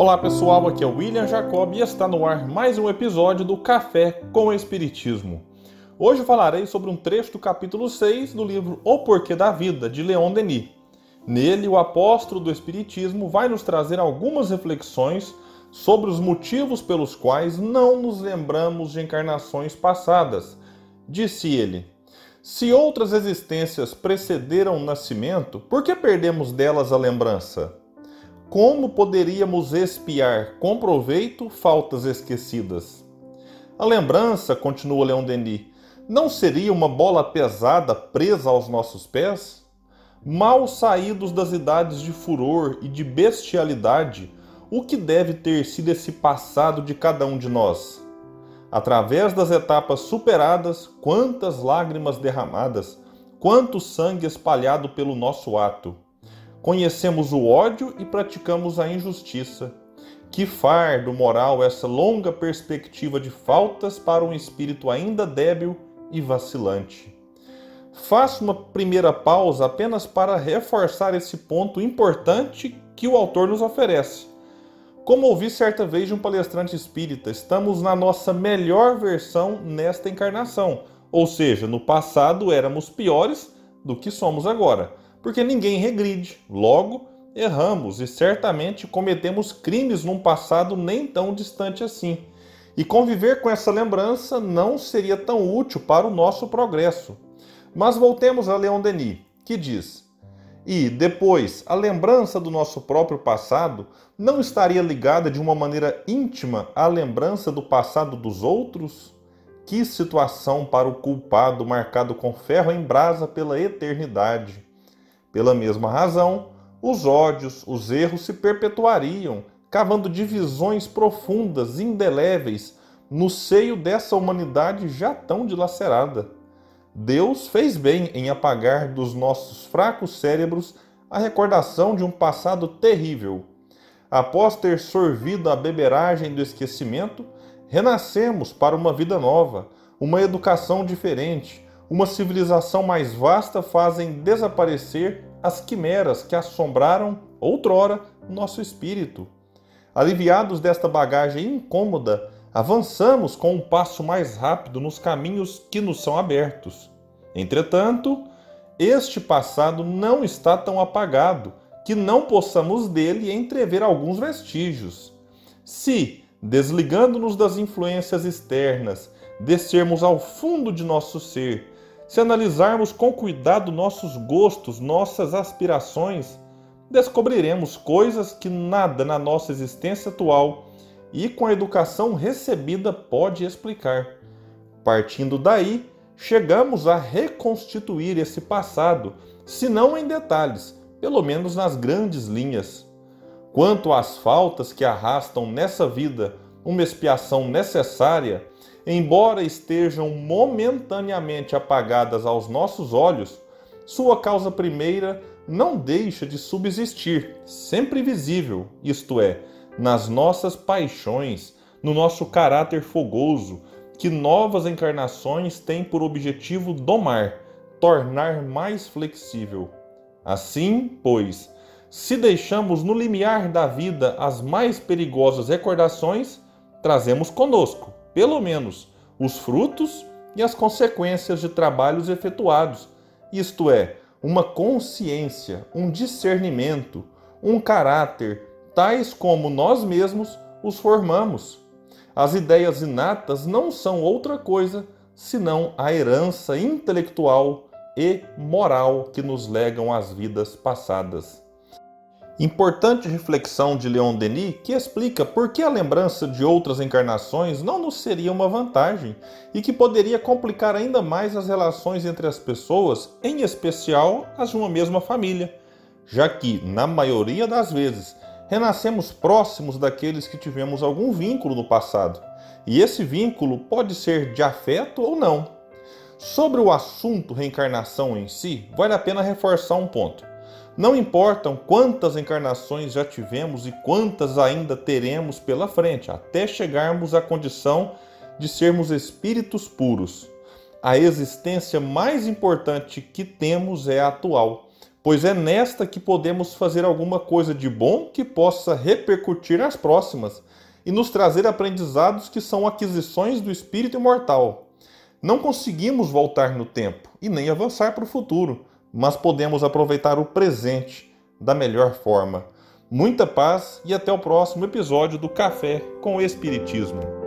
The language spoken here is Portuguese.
Olá pessoal, aqui é o William Jacob e está no ar mais um episódio do Café com o Espiritismo. Hoje falarei sobre um trecho do capítulo 6 do livro O Porquê da Vida, de Leon Denis. Nele, o apóstolo do Espiritismo vai nos trazer algumas reflexões sobre os motivos pelos quais não nos lembramos de encarnações passadas. Disse ele: Se outras existências precederam o nascimento, por que perdemos delas a lembrança? Como poderíamos espiar com proveito faltas esquecidas? A lembrança, continua Leon Denis, não seria uma bola pesada presa aos nossos pés? Mal saídos das idades de furor e de bestialidade, o que deve ter sido esse passado de cada um de nós? Através das etapas superadas, quantas lágrimas derramadas, quanto sangue espalhado pelo nosso ato. Conhecemos o ódio e praticamos a injustiça. Que fardo moral essa longa perspectiva de faltas para um espírito ainda débil e vacilante. Faço uma primeira pausa apenas para reforçar esse ponto importante que o autor nos oferece. Como ouvi certa vez de um palestrante espírita, estamos na nossa melhor versão nesta encarnação, ou seja, no passado éramos piores do que somos agora porque ninguém regride. Logo, erramos e certamente cometemos crimes num passado nem tão distante assim. E conviver com essa lembrança não seria tão útil para o nosso progresso. Mas voltemos a Leon Denis, que diz: E depois, a lembrança do nosso próprio passado não estaria ligada de uma maneira íntima à lembrança do passado dos outros? Que situação para o culpado marcado com ferro em brasa pela eternidade! Pela mesma razão, os ódios, os erros se perpetuariam, cavando divisões profundas, indeléveis, no seio dessa humanidade já tão dilacerada. Deus fez bem em apagar dos nossos fracos cérebros a recordação de um passado terrível. Após ter sorvido a beberagem do esquecimento, renascemos para uma vida nova, uma educação diferente, uma civilização mais vasta fazem desaparecer as quimeras que assombraram outrora nosso espírito. Aliviados desta bagagem incômoda, avançamos com um passo mais rápido nos caminhos que nos são abertos. Entretanto, este passado não está tão apagado que não possamos dele entrever alguns vestígios. Se, desligando-nos das influências externas, descermos ao fundo de nosso ser se analisarmos com cuidado nossos gostos, nossas aspirações, descobriremos coisas que nada na nossa existência atual e com a educação recebida pode explicar. Partindo daí, chegamos a reconstituir esse passado, se não em detalhes, pelo menos nas grandes linhas. Quanto às faltas que arrastam nessa vida uma expiação necessária, embora estejam momentaneamente apagadas aos nossos olhos, sua causa primeira não deixa de subsistir, sempre visível, isto é, nas nossas paixões, no nosso caráter fogoso, que novas encarnações têm por objetivo domar, tornar mais flexível. Assim, pois, se deixamos no limiar da vida as mais perigosas recordações, trazemos conosco pelo menos, os frutos e as consequências de trabalhos efetuados, isto é, uma consciência, um discernimento, um caráter, tais como nós mesmos os formamos. As ideias inatas não são outra coisa senão a herança intelectual e moral que nos legam as vidas passadas. Importante reflexão de Leon Denis que explica por que a lembrança de outras encarnações não nos seria uma vantagem e que poderia complicar ainda mais as relações entre as pessoas, em especial as de uma mesma família, já que, na maioria das vezes, renascemos próximos daqueles que tivemos algum vínculo no passado, e esse vínculo pode ser de afeto ou não. Sobre o assunto reencarnação em si, vale a pena reforçar um ponto. Não importam quantas encarnações já tivemos e quantas ainda teremos pela frente, até chegarmos à condição de sermos espíritos puros. A existência mais importante que temos é a atual, pois é nesta que podemos fazer alguma coisa de bom que possa repercutir nas próximas e nos trazer aprendizados que são aquisições do espírito imortal. Não conseguimos voltar no tempo e nem avançar para o futuro, mas podemos aproveitar o presente da melhor forma. Muita paz e até o próximo episódio do Café com Espiritismo.